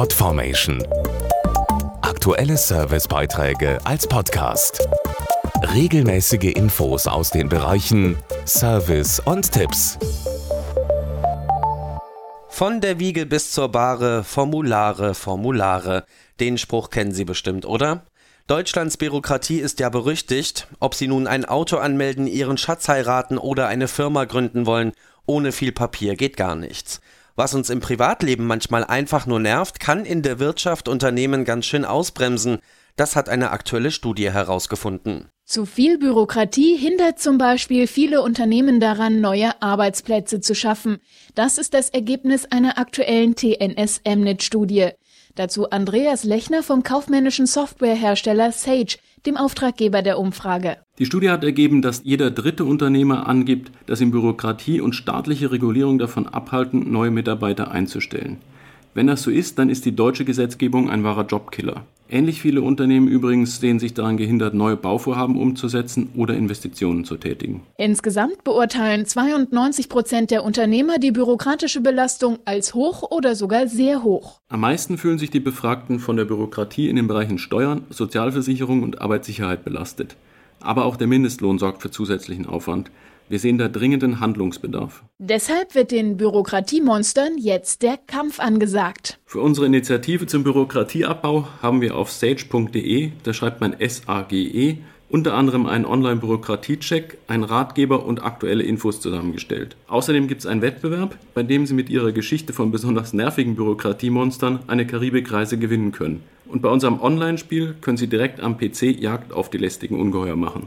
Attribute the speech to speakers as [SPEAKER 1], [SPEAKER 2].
[SPEAKER 1] Podformation. Aktuelle Servicebeiträge als Podcast. Regelmäßige Infos aus den Bereichen Service und Tipps.
[SPEAKER 2] Von der Wiege bis zur Bahre, Formulare, Formulare. Den Spruch kennen Sie bestimmt, oder? Deutschlands Bürokratie ist ja berüchtigt. Ob Sie nun ein Auto anmelden, Ihren Schatz heiraten oder eine Firma gründen wollen, ohne viel Papier geht gar nichts. Was uns im Privatleben manchmal einfach nur nervt, kann in der Wirtschaft Unternehmen ganz schön ausbremsen. Das hat eine aktuelle Studie herausgefunden.
[SPEAKER 3] Zu viel Bürokratie hindert zum Beispiel viele Unternehmen daran, neue Arbeitsplätze zu schaffen. Das ist das Ergebnis einer aktuellen TNS-Mnet-Studie. Dazu Andreas Lechner vom kaufmännischen Softwarehersteller Sage, dem Auftraggeber der Umfrage.
[SPEAKER 4] Die Studie hat ergeben, dass jeder dritte Unternehmer angibt, dass ihm Bürokratie und staatliche Regulierung davon abhalten, neue Mitarbeiter einzustellen. Wenn das so ist, dann ist die deutsche Gesetzgebung ein wahrer Jobkiller. Ähnlich viele Unternehmen übrigens sehen sich daran gehindert, neue Bauvorhaben umzusetzen oder Investitionen zu tätigen.
[SPEAKER 3] Insgesamt beurteilen 92 Prozent der Unternehmer die bürokratische Belastung als hoch oder sogar sehr hoch.
[SPEAKER 4] Am meisten fühlen sich die Befragten von der Bürokratie in den Bereichen Steuern, Sozialversicherung und Arbeitssicherheit belastet. Aber auch der Mindestlohn sorgt für zusätzlichen Aufwand. Wir sehen da dringenden Handlungsbedarf.
[SPEAKER 3] Deshalb wird den Bürokratiemonstern jetzt der Kampf angesagt.
[SPEAKER 4] Für unsere Initiative zum Bürokratieabbau haben wir auf sage.de, da schreibt man S-A-G-E, unter anderem einen Online-Bürokratie-Check, einen Ratgeber und aktuelle Infos zusammengestellt. Außerdem gibt es einen Wettbewerb, bei dem Sie mit Ihrer Geschichte von besonders nervigen Bürokratiemonstern eine Karibikreise gewinnen können. Und bei unserem Online-Spiel können Sie direkt am PC Jagd auf die lästigen Ungeheuer machen